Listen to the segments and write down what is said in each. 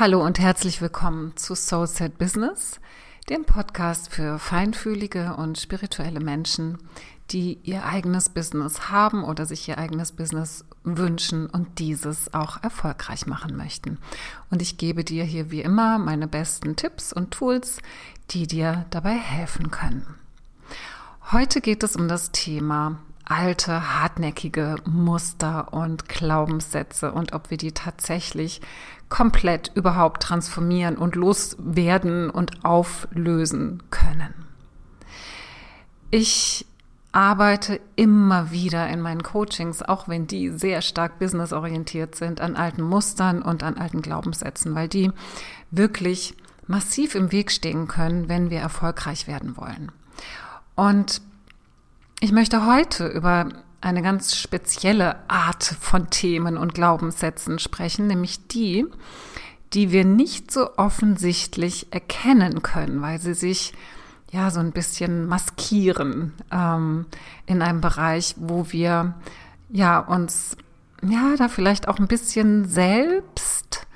Hallo und herzlich willkommen zu Soul Set Business, dem Podcast für feinfühlige und spirituelle Menschen, die ihr eigenes Business haben oder sich ihr eigenes Business wünschen und dieses auch erfolgreich machen möchten. Und ich gebe dir hier wie immer meine besten Tipps und Tools, die dir dabei helfen können. Heute geht es um das Thema alte, hartnäckige Muster und Glaubenssätze und ob wir die tatsächlich komplett überhaupt transformieren und loswerden und auflösen können. Ich arbeite immer wieder in meinen Coachings, auch wenn die sehr stark businessorientiert sind, an alten Mustern und an alten Glaubenssätzen, weil die wirklich massiv im Weg stehen können, wenn wir erfolgreich werden wollen. Und ich möchte heute über eine ganz spezielle Art von Themen und Glaubenssätzen sprechen, nämlich die, die wir nicht so offensichtlich erkennen können, weil sie sich ja so ein bisschen maskieren ähm, in einem Bereich, wo wir ja uns ja da vielleicht auch ein bisschen selbst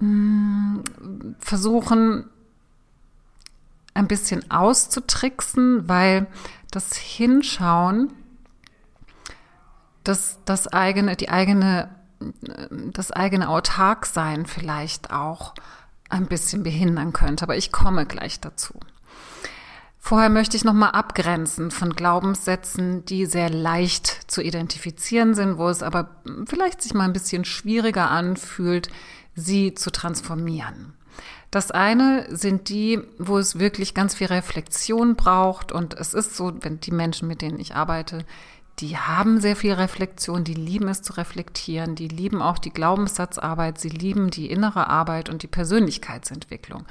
mh, mm, versuchen ein bisschen auszutricksen, weil das Hinschauen das, das eigene, die eigene, das eigene Autarksein vielleicht auch ein bisschen behindern könnte. Aber ich komme gleich dazu. Vorher möchte ich nochmal abgrenzen von Glaubenssätzen, die sehr leicht zu identifizieren sind, wo es aber vielleicht sich mal ein bisschen schwieriger anfühlt, sie zu transformieren. Das eine sind die, wo es wirklich ganz viel Reflexion braucht und es ist so, wenn die Menschen, mit denen ich arbeite, die haben sehr viel Reflexion, die lieben es zu reflektieren, die lieben auch die Glaubenssatzarbeit, sie lieben die innere Arbeit und die Persönlichkeitsentwicklung.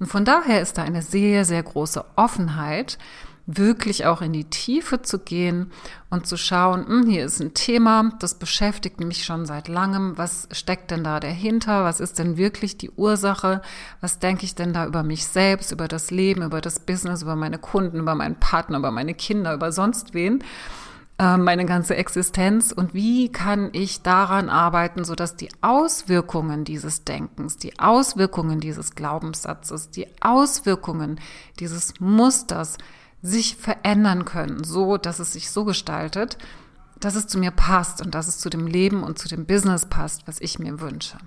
Und von daher ist da eine sehr, sehr große Offenheit, wirklich auch in die Tiefe zu gehen und zu schauen, hm, hier ist ein Thema, das beschäftigt mich schon seit langem, was steckt denn da dahinter, was ist denn wirklich die Ursache, was denke ich denn da über mich selbst, über das Leben, über das Business, über meine Kunden, über meinen Partner, über meine Kinder, über sonst wen äh, meine ganze Existenz? Und wie kann ich daran arbeiten, sodass die Auswirkungen dieses Denkens, die Auswirkungen dieses Glaubenssatzes, die Auswirkungen dieses Musters sich verändern können, so dass es sich so gestaltet, dass es zu mir passt und dass es zu dem Leben und zu dem Business passt, was ich mir wünsche.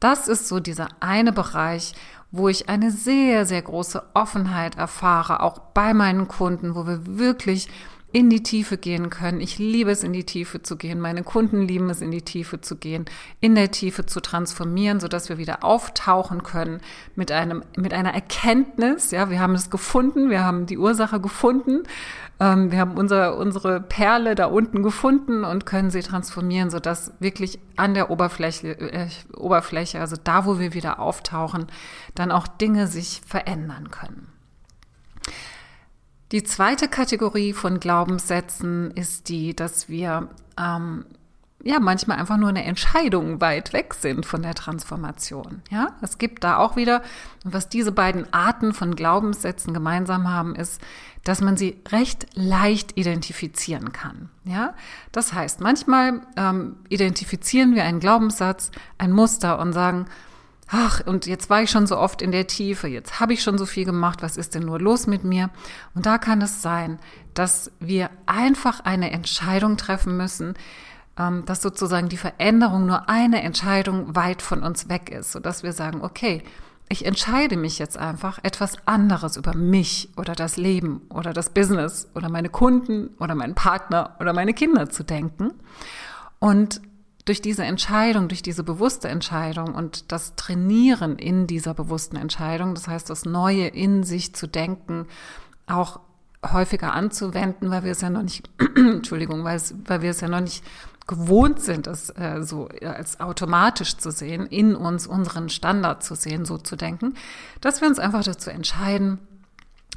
Das ist so dieser eine Bereich, wo ich eine sehr, sehr große Offenheit erfahre, auch bei meinen Kunden, wo wir wirklich in die Tiefe gehen können. Ich liebe es, in die Tiefe zu gehen. Meine Kunden lieben es, in die Tiefe zu gehen, in der Tiefe zu transformieren, sodass wir wieder auftauchen können mit einem, mit einer Erkenntnis. Ja, wir haben es gefunden. Wir haben die Ursache gefunden. Ähm, wir haben unser, unsere Perle da unten gefunden und können sie transformieren, sodass wirklich an der Oberfläche, äh, Oberfläche, also da, wo wir wieder auftauchen, dann auch Dinge sich verändern können. Die zweite Kategorie von Glaubenssätzen ist die, dass wir ähm, ja manchmal einfach nur eine Entscheidung weit weg sind von der Transformation. Ja, es gibt da auch wieder, was diese beiden Arten von Glaubenssätzen gemeinsam haben, ist, dass man sie recht leicht identifizieren kann. Ja, das heißt, manchmal ähm, identifizieren wir einen Glaubenssatz, ein Muster und sagen, ach, und jetzt war ich schon so oft in der Tiefe, jetzt habe ich schon so viel gemacht, was ist denn nur los mit mir? Und da kann es sein, dass wir einfach eine Entscheidung treffen müssen, ähm, dass sozusagen die Veränderung nur eine Entscheidung weit von uns weg ist, sodass wir sagen, okay, ich entscheide mich jetzt einfach, etwas anderes über mich oder das Leben oder das Business oder meine Kunden oder meinen Partner oder meine Kinder zu denken. Und durch diese Entscheidung, durch diese bewusste Entscheidung und das Trainieren in dieser bewussten Entscheidung, das heißt, das Neue in sich zu denken, auch häufiger anzuwenden, weil wir es ja noch nicht, Entschuldigung, weil, es, weil wir es ja noch nicht gewohnt sind, es äh, so als automatisch zu sehen, in uns unseren Standard zu sehen, so zu denken, dass wir uns einfach dazu entscheiden,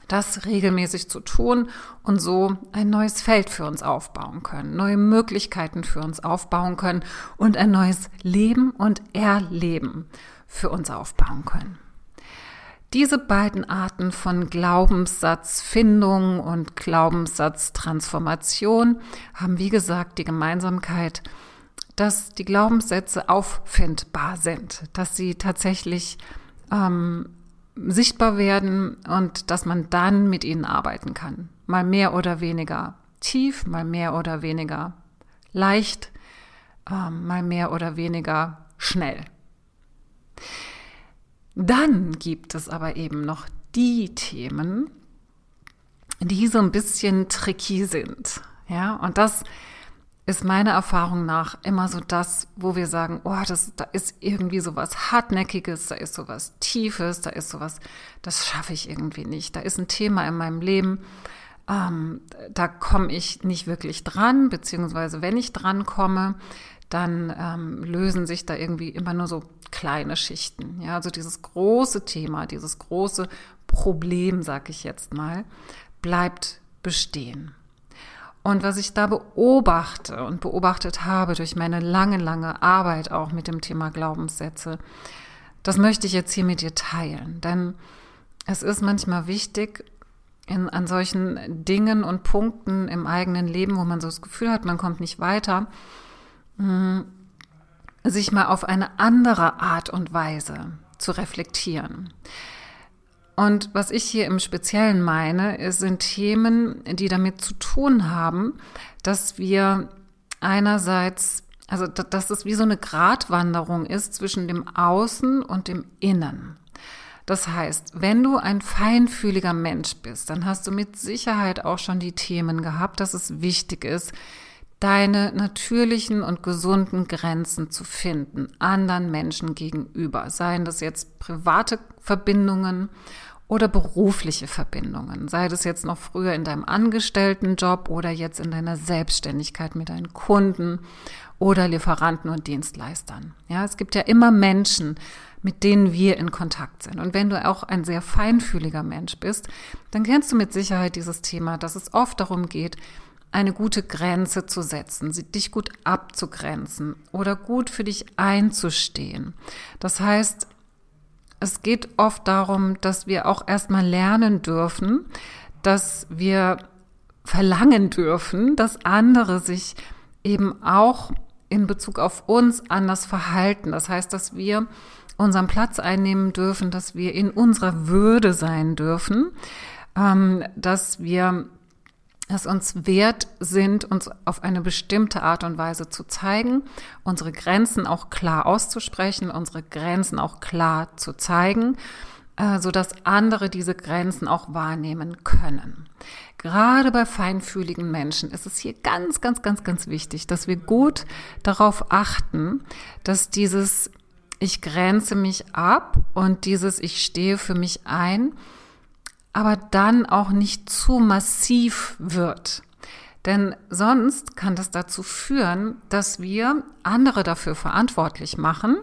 das regelmäßig zu tun und so ein neues Feld für uns aufbauen können, neue Möglichkeiten für uns aufbauen können und ein neues Leben und Erleben für uns aufbauen können. Diese beiden Arten von Glaubenssatzfindung und Glaubenssatztransformation haben, wie gesagt, die Gemeinsamkeit, dass die Glaubenssätze auffindbar sind, dass sie tatsächlich ähm, sichtbar werden und dass man dann mit ihnen arbeiten kann. Mal mehr oder weniger tief, mal mehr oder weniger leicht, ähm, mal mehr oder weniger schnell. Dann gibt es aber eben noch die Themen, die so ein bisschen tricky sind. Ja, und das ist meiner Erfahrung nach immer so das, wo wir sagen, oh, das, da ist irgendwie so was Hartnäckiges, da ist so was Tiefes, da ist so was, das schaffe ich irgendwie nicht. Da ist ein Thema in meinem Leben, ähm, da komme ich nicht wirklich dran, beziehungsweise wenn ich dran komme, dann ähm, lösen sich da irgendwie immer nur so kleine Schichten. Ja, also dieses große Thema, dieses große Problem, sag ich jetzt mal, bleibt bestehen. Und was ich da beobachte und beobachtet habe durch meine lange, lange Arbeit auch mit dem Thema Glaubenssätze, das möchte ich jetzt hier mit dir teilen. Denn es ist manchmal wichtig, in, an solchen Dingen und Punkten im eigenen Leben, wo man so das Gefühl hat, man kommt nicht weiter, hm, sich mal auf eine andere Art und Weise zu reflektieren. Und was ich hier im Speziellen meine, sind Themen, die damit zu tun haben, dass wir einerseits, also dass es wie so eine Gratwanderung ist zwischen dem Außen und dem Innen. Das heißt, wenn du ein feinfühliger Mensch bist, dann hast du mit Sicherheit auch schon die Themen gehabt, dass es wichtig ist, deine natürlichen und gesunden Grenzen zu finden, anderen Menschen gegenüber. Seien das jetzt private Verbindungen oder berufliche Verbindungen, sei das jetzt noch früher in deinem Angestelltenjob oder jetzt in deiner Selbstständigkeit mit deinen Kunden oder Lieferanten und Dienstleistern. Ja, es gibt ja immer Menschen, mit denen wir in Kontakt sind. Und wenn du auch ein sehr feinfühliger Mensch bist, dann kennst du mit Sicherheit dieses Thema, dass es oft darum geht, eine gute Grenze zu setzen, dich gut abzugrenzen oder gut für dich einzustehen. Das heißt, es geht oft darum, dass wir auch erstmal lernen dürfen, dass wir verlangen dürfen, dass andere sich eben auch in Bezug auf uns anders verhalten. Das heißt, dass wir unseren Platz einnehmen dürfen, dass wir in unserer Würde sein dürfen, ähm, dass wir es uns wert sind, uns auf eine bestimmte Art und Weise zu zeigen, unsere Grenzen auch klar auszusprechen, unsere Grenzen auch klar zu zeigen, äh, so dass andere diese Grenzen auch wahrnehmen können. Gerade bei feinfühligen Menschen ist es hier ganz, ganz, ganz, ganz wichtig, dass wir gut darauf achten, dass dieses ich grenze mich ab und dieses ich stehe für mich ein, aber dann auch nicht zu massiv wird. Denn sonst kann das dazu führen, dass wir andere dafür verantwortlich machen,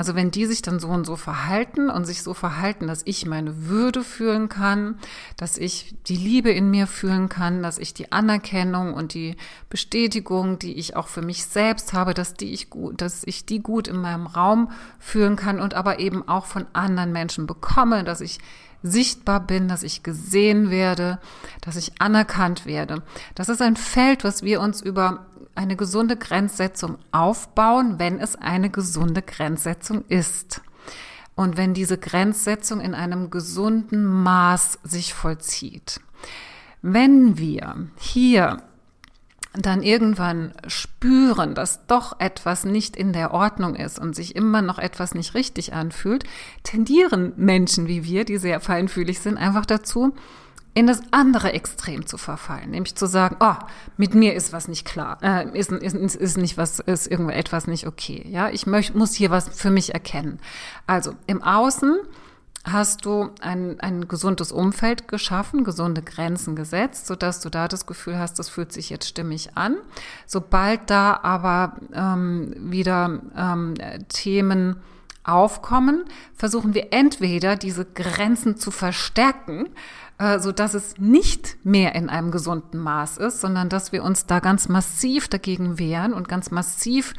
also wenn die sich dann so und so verhalten und sich so verhalten, dass ich meine Würde fühlen kann, dass ich die Liebe in mir fühlen kann, dass ich die Anerkennung und die Bestätigung, die ich auch für mich selbst habe, dass die ich gut, dass ich die gut in meinem Raum fühlen kann und aber eben auch von anderen Menschen bekomme, dass ich sichtbar bin, dass ich gesehen werde, dass ich anerkannt werde. Das ist ein Feld, was wir uns über eine gesunde Grenzsetzung aufbauen, wenn es eine gesunde Grenzsetzung ist. Und wenn diese Grenzsetzung in einem gesunden Maß sich vollzieht. Wenn wir hier dann irgendwann spüren, dass doch etwas nicht in der Ordnung ist und sich immer noch etwas nicht richtig anfühlt, tendieren Menschen wie wir, die sehr feinfühlig sind, einfach dazu, in das andere Extrem zu verfallen, nämlich zu sagen, oh, mit mir ist was nicht klar, äh, ist, ist, ist nicht was, ist irgendwo etwas nicht okay. Ja, ich möcht, muss hier was für mich erkennen. Also im Außen hast du ein, ein gesundes Umfeld geschaffen, gesunde Grenzen gesetzt, sodass du da das Gefühl hast, das fühlt sich jetzt stimmig an. Sobald da aber ähm, wieder ähm, Themen aufkommen, versuchen wir entweder diese Grenzen zu verstärken, so dass es nicht mehr in einem gesunden Maß ist, sondern dass wir uns da ganz massiv dagegen wehren und ganz massiv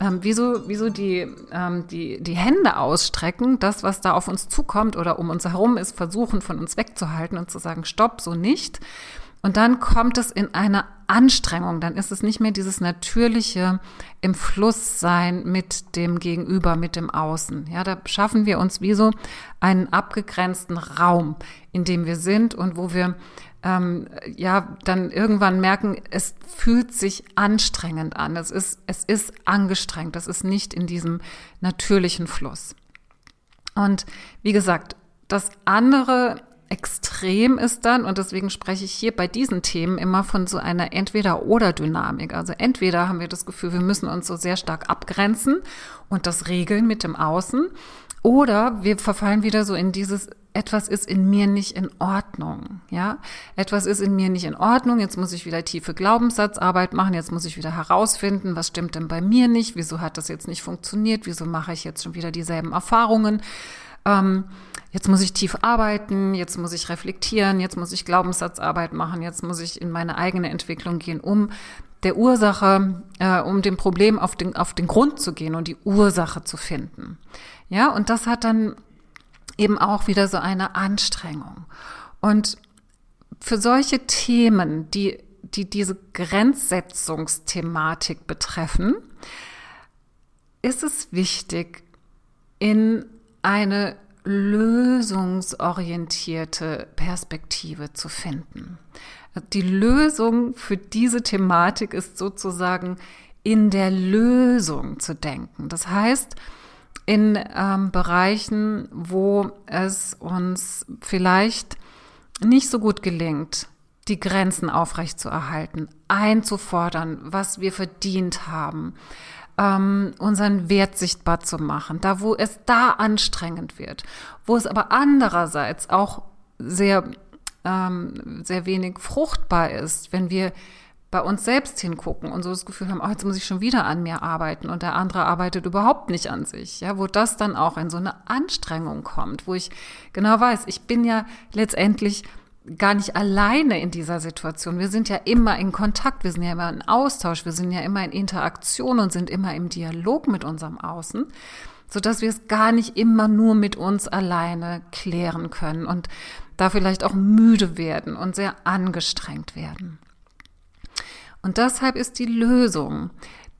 ähm, wieso, wieso die, ähm, die, die Hände ausstrecken, das, was da auf uns zukommt oder um uns herum ist, versuchen von uns wegzuhalten und zu sagen, stopp, so nicht. Und dann kommt es in eine Anstrengung, dann ist es nicht mehr dieses natürliche im Fluss sein mit dem Gegenüber, mit dem Außen. Ja, da schaffen wir uns wie so einen abgegrenzten Raum, in dem wir sind und wo wir ähm, ja dann irgendwann merken, es fühlt sich anstrengend an. Es ist, es ist angestrengt. Das ist nicht in diesem natürlichen Fluss. Und wie gesagt, das andere Extrem ist dann, und deswegen spreche ich hier bei diesen Themen immer von so einer Entweder-Oder-Dynamik. Also entweder haben wir das Gefühl, wir müssen uns so sehr stark abgrenzen und das regeln mit dem Außen, oder wir verfallen wieder so in dieses, etwas ist in mir nicht in Ordnung, ja? Etwas ist in mir nicht in Ordnung, jetzt muss ich wieder tiefe Glaubenssatzarbeit machen, jetzt muss ich wieder herausfinden, was stimmt denn bei mir nicht, wieso hat das jetzt nicht funktioniert, wieso mache ich jetzt schon wieder dieselben Erfahrungen. Ähm, jetzt muss ich tief arbeiten, jetzt muss ich reflektieren, jetzt muss ich Glaubenssatzarbeit machen, jetzt muss ich in meine eigene Entwicklung gehen, um der Ursache, äh, um dem Problem auf den, auf den Grund zu gehen und die Ursache zu finden. Ja, und das hat dann eben auch wieder so eine Anstrengung. Und für solche Themen, die, die diese Grenzsetzungsthematik betreffen, ist es wichtig, in eine lösungsorientierte Perspektive zu finden. Die Lösung für diese Thematik ist sozusagen in der Lösung zu denken. Das heißt, in ähm, Bereichen, wo es uns vielleicht nicht so gut gelingt, die Grenzen aufrechtzuerhalten, einzufordern, was wir verdient haben, ähm, unseren Wert sichtbar zu machen, da wo es da anstrengend wird, wo es aber andererseits auch sehr, ähm, sehr wenig fruchtbar ist, wenn wir bei uns selbst hingucken und so das Gefühl haben, oh, jetzt muss ich schon wieder an mir arbeiten und der andere arbeitet überhaupt nicht an sich, ja, wo das dann auch in so eine Anstrengung kommt, wo ich genau weiß, ich bin ja letztendlich gar nicht alleine in dieser Situation. Wir sind ja immer in Kontakt, wir sind ja immer in Austausch, wir sind ja immer in Interaktion und sind immer im Dialog mit unserem Außen, so dass wir es gar nicht immer nur mit uns alleine klären können und da vielleicht auch müde werden und sehr angestrengt werden. Und deshalb ist die Lösung,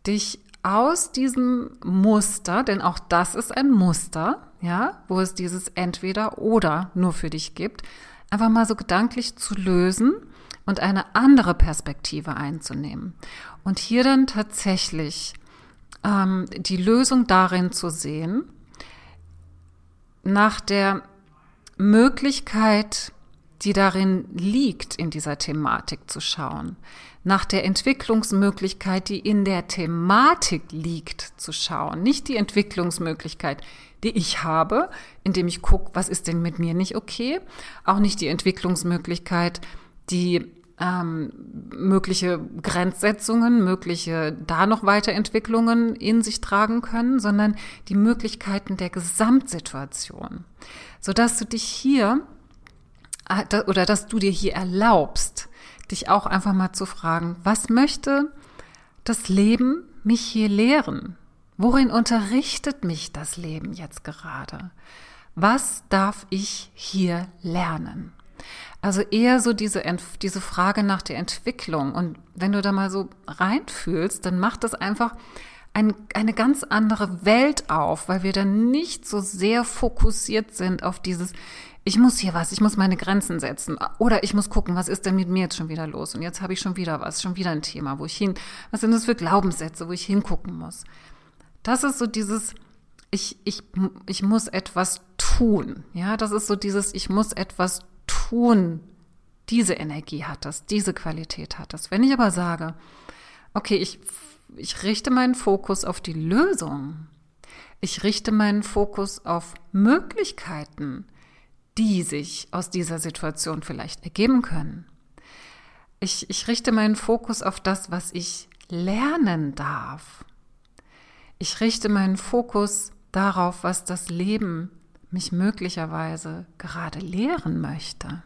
dich aus diesem Muster, denn auch das ist ein Muster, ja, wo es dieses entweder oder nur für dich gibt, einfach mal so gedanklich zu lösen und eine andere Perspektive einzunehmen. Und hier dann tatsächlich ähm, die Lösung darin zu sehen, nach der Möglichkeit, die darin liegt, in dieser Thematik zu schauen, nach der Entwicklungsmöglichkeit, die in der Thematik liegt, zu schauen, nicht die Entwicklungsmöglichkeit, die ich habe, indem ich gucke, was ist denn mit mir nicht okay. Auch nicht die Entwicklungsmöglichkeit, die ähm, mögliche Grenzsetzungen, mögliche da noch Weiterentwicklungen in sich tragen können, sondern die Möglichkeiten der Gesamtsituation, sodass du dich hier oder dass du dir hier erlaubst, dich auch einfach mal zu fragen, was möchte das Leben mich hier lehren? Worin unterrichtet mich das Leben jetzt gerade? Was darf ich hier lernen? Also eher so diese, diese Frage nach der Entwicklung. Und wenn du da mal so reinfühlst, dann macht das einfach ein, eine ganz andere Welt auf, weil wir dann nicht so sehr fokussiert sind auf dieses, ich muss hier was, ich muss meine Grenzen setzen. Oder ich muss gucken, was ist denn mit mir jetzt schon wieder los? Und jetzt habe ich schon wieder was, schon wieder ein Thema, wo ich hin, was sind das für Glaubenssätze, wo ich hingucken muss? Das ist so dieses, ich, ich, ich muss etwas tun. Ja, das ist so dieses, ich muss etwas tun. Diese Energie hat das, diese Qualität hat das. Wenn ich aber sage, okay, ich, ich richte meinen Fokus auf die Lösung. Ich richte meinen Fokus auf Möglichkeiten, die sich aus dieser Situation vielleicht ergeben können. Ich, ich richte meinen Fokus auf das, was ich lernen darf. Ich richte meinen Fokus darauf, was das Leben mich möglicherweise gerade lehren möchte.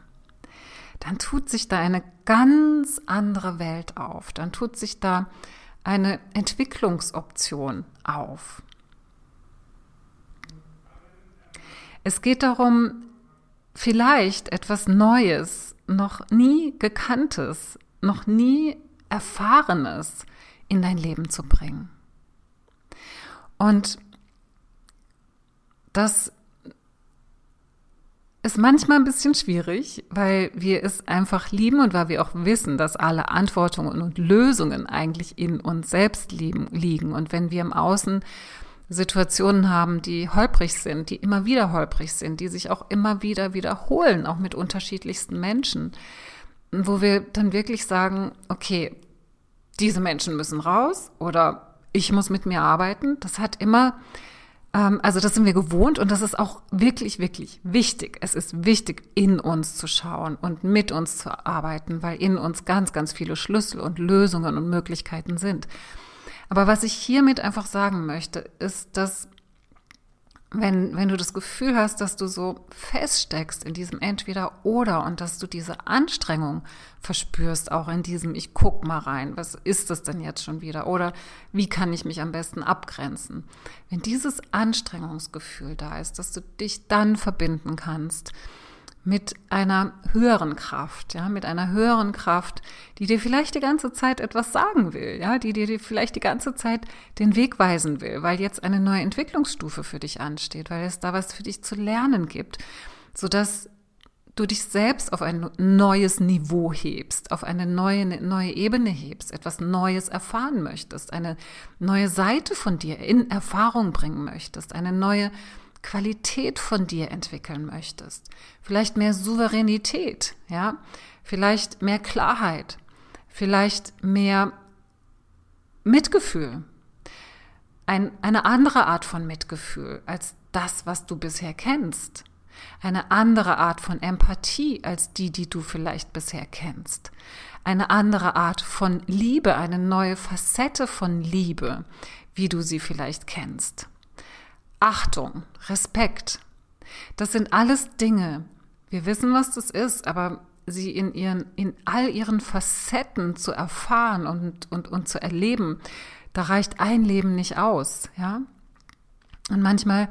Dann tut sich da eine ganz andere Welt auf. Dann tut sich da eine Entwicklungsoption auf. Es geht darum, vielleicht etwas Neues noch nie gekanntes, noch nie erfahrenes in dein Leben zu bringen. Und das ist manchmal ein bisschen schwierig, weil wir es einfach lieben und weil wir auch wissen, dass alle Antworten und Lösungen eigentlich in uns selbst liegen. Und wenn wir im Außen Situationen haben, die holprig sind, die immer wieder holprig sind, die sich auch immer wieder wiederholen, auch mit unterschiedlichsten Menschen, wo wir dann wirklich sagen, okay, diese Menschen müssen raus oder ich muss mit mir arbeiten. Das hat immer ähm, also das sind wir gewohnt und das ist auch wirklich, wirklich wichtig. Es ist wichtig, in uns zu schauen und mit uns zu arbeiten, weil in uns ganz, ganz viele Schlüssel und Lösungen und Möglichkeiten sind. Aber was ich hiermit einfach sagen möchte, ist, dass wenn, wenn du das Gefühl hast, dass du so feststeckst in diesem Entweder-Oder und dass du diese Anstrengung verspürst, auch in diesem Ich guck mal rein, was ist das denn jetzt schon wieder? Oder wie kann ich mich am besten abgrenzen? Wenn dieses Anstrengungsgefühl da ist, dass du dich dann verbinden kannst mit einer höheren Kraft, ja, mit einer höheren Kraft, die dir vielleicht die ganze Zeit etwas sagen will, ja, die dir vielleicht die ganze Zeit den Weg weisen will, weil jetzt eine neue Entwicklungsstufe für dich ansteht, weil es da was für dich zu lernen gibt, so dass du dich selbst auf ein neues Niveau hebst, auf eine neue, neue Ebene hebst, etwas Neues erfahren möchtest, eine neue Seite von dir in Erfahrung bringen möchtest, eine neue Qualität von dir entwickeln möchtest. Vielleicht mehr Souveränität, ja? Vielleicht mehr Klarheit. Vielleicht mehr Mitgefühl. Ein, eine andere Art von Mitgefühl als das, was du bisher kennst. Eine andere Art von Empathie als die, die du vielleicht bisher kennst. Eine andere Art von Liebe, eine neue Facette von Liebe, wie du sie vielleicht kennst. Achtung, Respekt. Das sind alles Dinge. Wir wissen, was das ist, aber sie in ihren, in all ihren Facetten zu erfahren und, und, und zu erleben, da reicht ein Leben nicht aus, ja. Und manchmal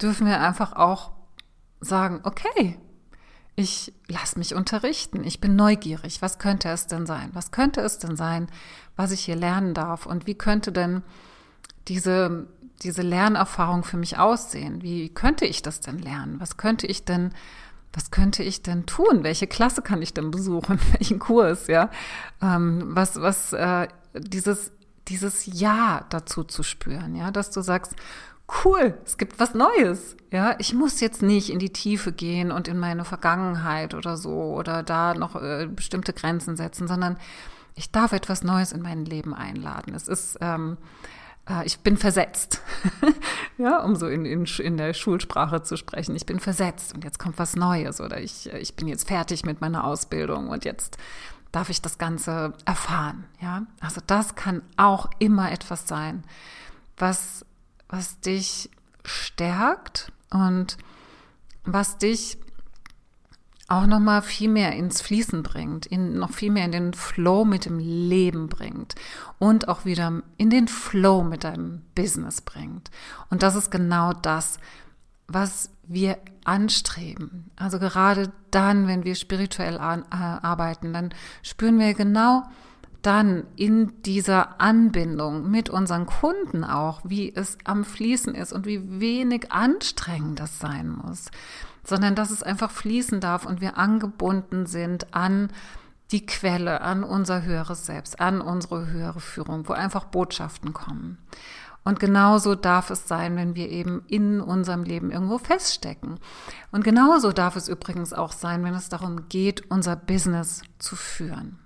dürfen wir einfach auch sagen, okay, ich lass mich unterrichten, ich bin neugierig, was könnte es denn sein? Was könnte es denn sein, was ich hier lernen darf? Und wie könnte denn diese, diese Lernerfahrung für mich aussehen? Wie könnte ich das denn lernen? Was könnte ich denn, was könnte ich denn tun? Welche Klasse kann ich denn besuchen? Welchen Kurs, ja? Ähm, was, was, äh, dieses, dieses Ja dazu zu spüren, ja, dass du sagst, cool, es gibt was Neues, ja, ich muss jetzt nicht in die Tiefe gehen und in meine Vergangenheit oder so oder da noch äh, bestimmte Grenzen setzen, sondern ich darf etwas Neues in mein Leben einladen. Es ist ähm, äh, ich bin versetzt, ja, um so in, in, in der Schulsprache zu sprechen. Ich bin versetzt und jetzt kommt was Neues oder ich, ich bin jetzt fertig mit meiner Ausbildung und jetzt darf ich das Ganze erfahren, ja. Also das kann auch immer etwas sein, was, was dich stärkt und was dich auch noch mal viel mehr ins Fließen bringt, in noch viel mehr in den Flow mit dem Leben bringt und auch wieder in den Flow mit deinem Business bringt. Und das ist genau das, was wir anstreben. Also gerade dann, wenn wir spirituell an, äh, arbeiten, dann spüren wir genau dann in dieser Anbindung mit unseren Kunden auch, wie es am Fließen ist und wie wenig anstrengend das sein muss sondern dass es einfach fließen darf und wir angebunden sind an die Quelle, an unser höheres Selbst, an unsere höhere Führung, wo einfach Botschaften kommen. Und genauso darf es sein, wenn wir eben in unserem Leben irgendwo feststecken. Und genauso darf es übrigens auch sein, wenn es darum geht, unser Business zu führen.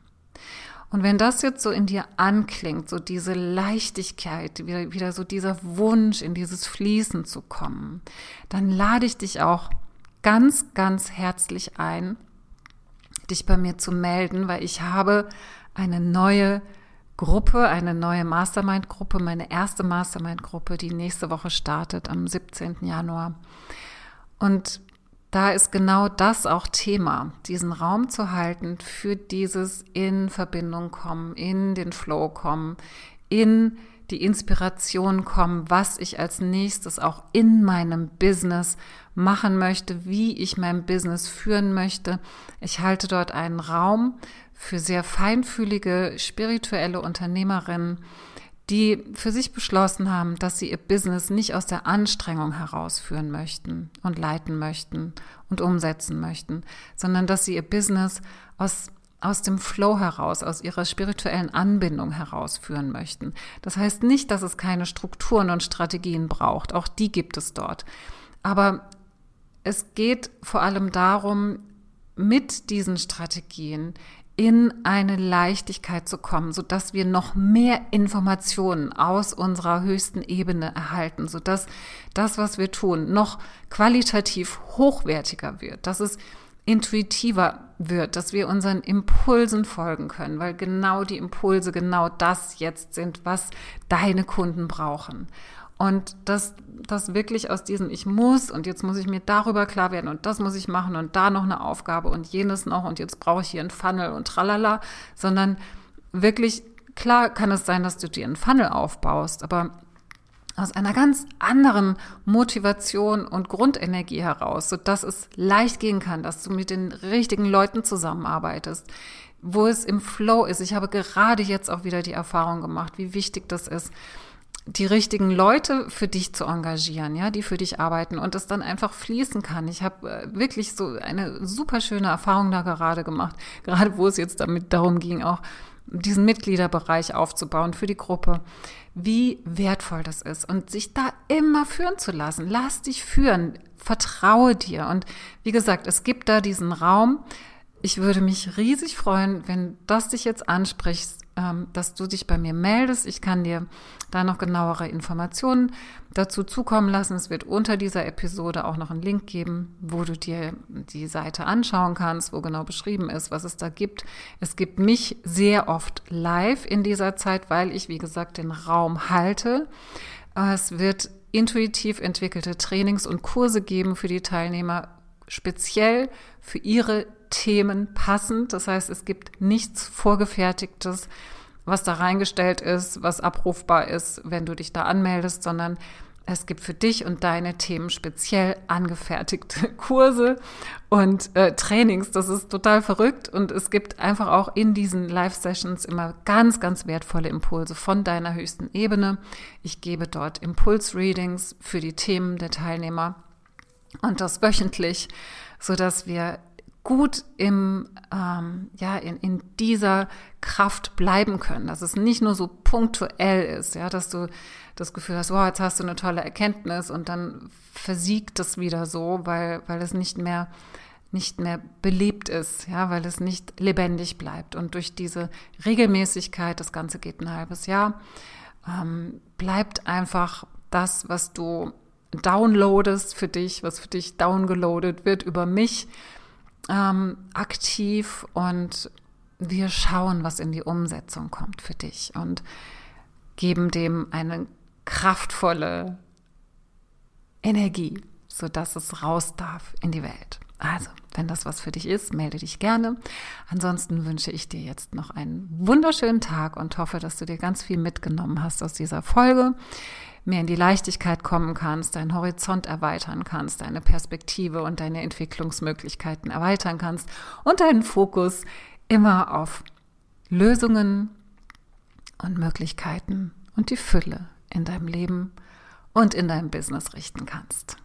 Und wenn das jetzt so in dir anklingt, so diese Leichtigkeit, wieder, wieder so dieser Wunsch, in dieses Fließen zu kommen, dann lade ich dich auch ganz, ganz herzlich ein, dich bei mir zu melden, weil ich habe eine neue Gruppe, eine neue Mastermind-Gruppe, meine erste Mastermind-Gruppe, die nächste Woche startet am 17. Januar. Und da ist genau das auch Thema, diesen Raum zu halten für dieses in Verbindung kommen, in den Flow kommen, in die Inspiration kommen, was ich als nächstes auch in meinem Business machen möchte, wie ich mein Business führen möchte. Ich halte dort einen Raum für sehr feinfühlige, spirituelle Unternehmerinnen, die für sich beschlossen haben, dass sie ihr Business nicht aus der Anstrengung herausführen möchten und leiten möchten und umsetzen möchten, sondern dass sie ihr Business aus aus dem Flow heraus, aus ihrer spirituellen Anbindung herausführen möchten. Das heißt nicht, dass es keine Strukturen und Strategien braucht. Auch die gibt es dort. Aber es geht vor allem darum, mit diesen Strategien in eine Leichtigkeit zu kommen, so dass wir noch mehr Informationen aus unserer höchsten Ebene erhalten, so dass das, was wir tun, noch qualitativ hochwertiger wird, dass es intuitiver wird, dass wir unseren Impulsen folgen können, weil genau die Impulse genau das jetzt sind, was deine Kunden brauchen. Und dass das wirklich aus diesem Ich muss und jetzt muss ich mir darüber klar werden und das muss ich machen und da noch eine Aufgabe und jenes noch und jetzt brauche ich hier einen Funnel und tralala, sondern wirklich klar kann es sein, dass du dir einen Funnel aufbaust, aber aus einer ganz anderen Motivation und Grundenergie heraus, so dass es leicht gehen kann, dass du mit den richtigen Leuten zusammenarbeitest, wo es im Flow ist. Ich habe gerade jetzt auch wieder die Erfahrung gemacht, wie wichtig das ist, die richtigen Leute für dich zu engagieren, ja, die für dich arbeiten und es dann einfach fließen kann. Ich habe äh, wirklich so eine super schöne Erfahrung da gerade gemacht, gerade wo es jetzt damit darum ging, auch diesen Mitgliederbereich aufzubauen für die Gruppe. Wie wertvoll das ist und sich da immer führen zu lassen. Lass dich führen, vertraue dir und wie gesagt, es gibt da diesen Raum. Ich würde mich riesig freuen, wenn das dich jetzt anspricht, ähm, dass du dich bei mir meldest. Ich kann dir da noch genauere Informationen dazu zukommen lassen. Es wird unter dieser Episode auch noch einen Link geben, wo du dir die Seite anschauen kannst, wo genau beschrieben ist, was es da gibt. Es gibt mich sehr oft live in dieser Zeit, weil ich, wie gesagt, den Raum halte. Es wird intuitiv entwickelte Trainings und Kurse geben für die Teilnehmer, speziell für ihre Themen passend. Das heißt, es gibt nichts Vorgefertigtes, was da reingestellt ist, was abrufbar ist, wenn du dich da anmeldest, sondern es gibt für dich und deine Themen speziell angefertigte Kurse und äh, Trainings. Das ist total verrückt. Und es gibt einfach auch in diesen Live-Sessions immer ganz, ganz wertvolle Impulse von deiner höchsten Ebene. Ich gebe dort Impuls-Readings für die Themen der Teilnehmer und das wöchentlich, so dass wir gut im, ähm, ja, in, in dieser Kraft bleiben können, dass es nicht nur so punktuell ist, ja, dass du das Gefühl hast, wow, jetzt hast du eine tolle Erkenntnis und dann versiegt es wieder so, weil, weil es nicht mehr, nicht mehr belebt ist, ja, weil es nicht lebendig bleibt. Und durch diese Regelmäßigkeit, das Ganze geht ein halbes Jahr, ähm, bleibt einfach das, was du downloadest für dich, was für dich downgeloadet wird über mich, ähm, aktiv und wir schauen, was in die Umsetzung kommt für dich und geben dem eine kraftvolle Energie, sodass es raus darf in die Welt. Also, wenn das was für dich ist, melde dich gerne. Ansonsten wünsche ich dir jetzt noch einen wunderschönen Tag und hoffe, dass du dir ganz viel mitgenommen hast aus dieser Folge mehr in die Leichtigkeit kommen kannst, deinen Horizont erweitern kannst, deine Perspektive und deine Entwicklungsmöglichkeiten erweitern kannst und deinen Fokus immer auf Lösungen und Möglichkeiten und die Fülle in deinem Leben und in deinem Business richten kannst.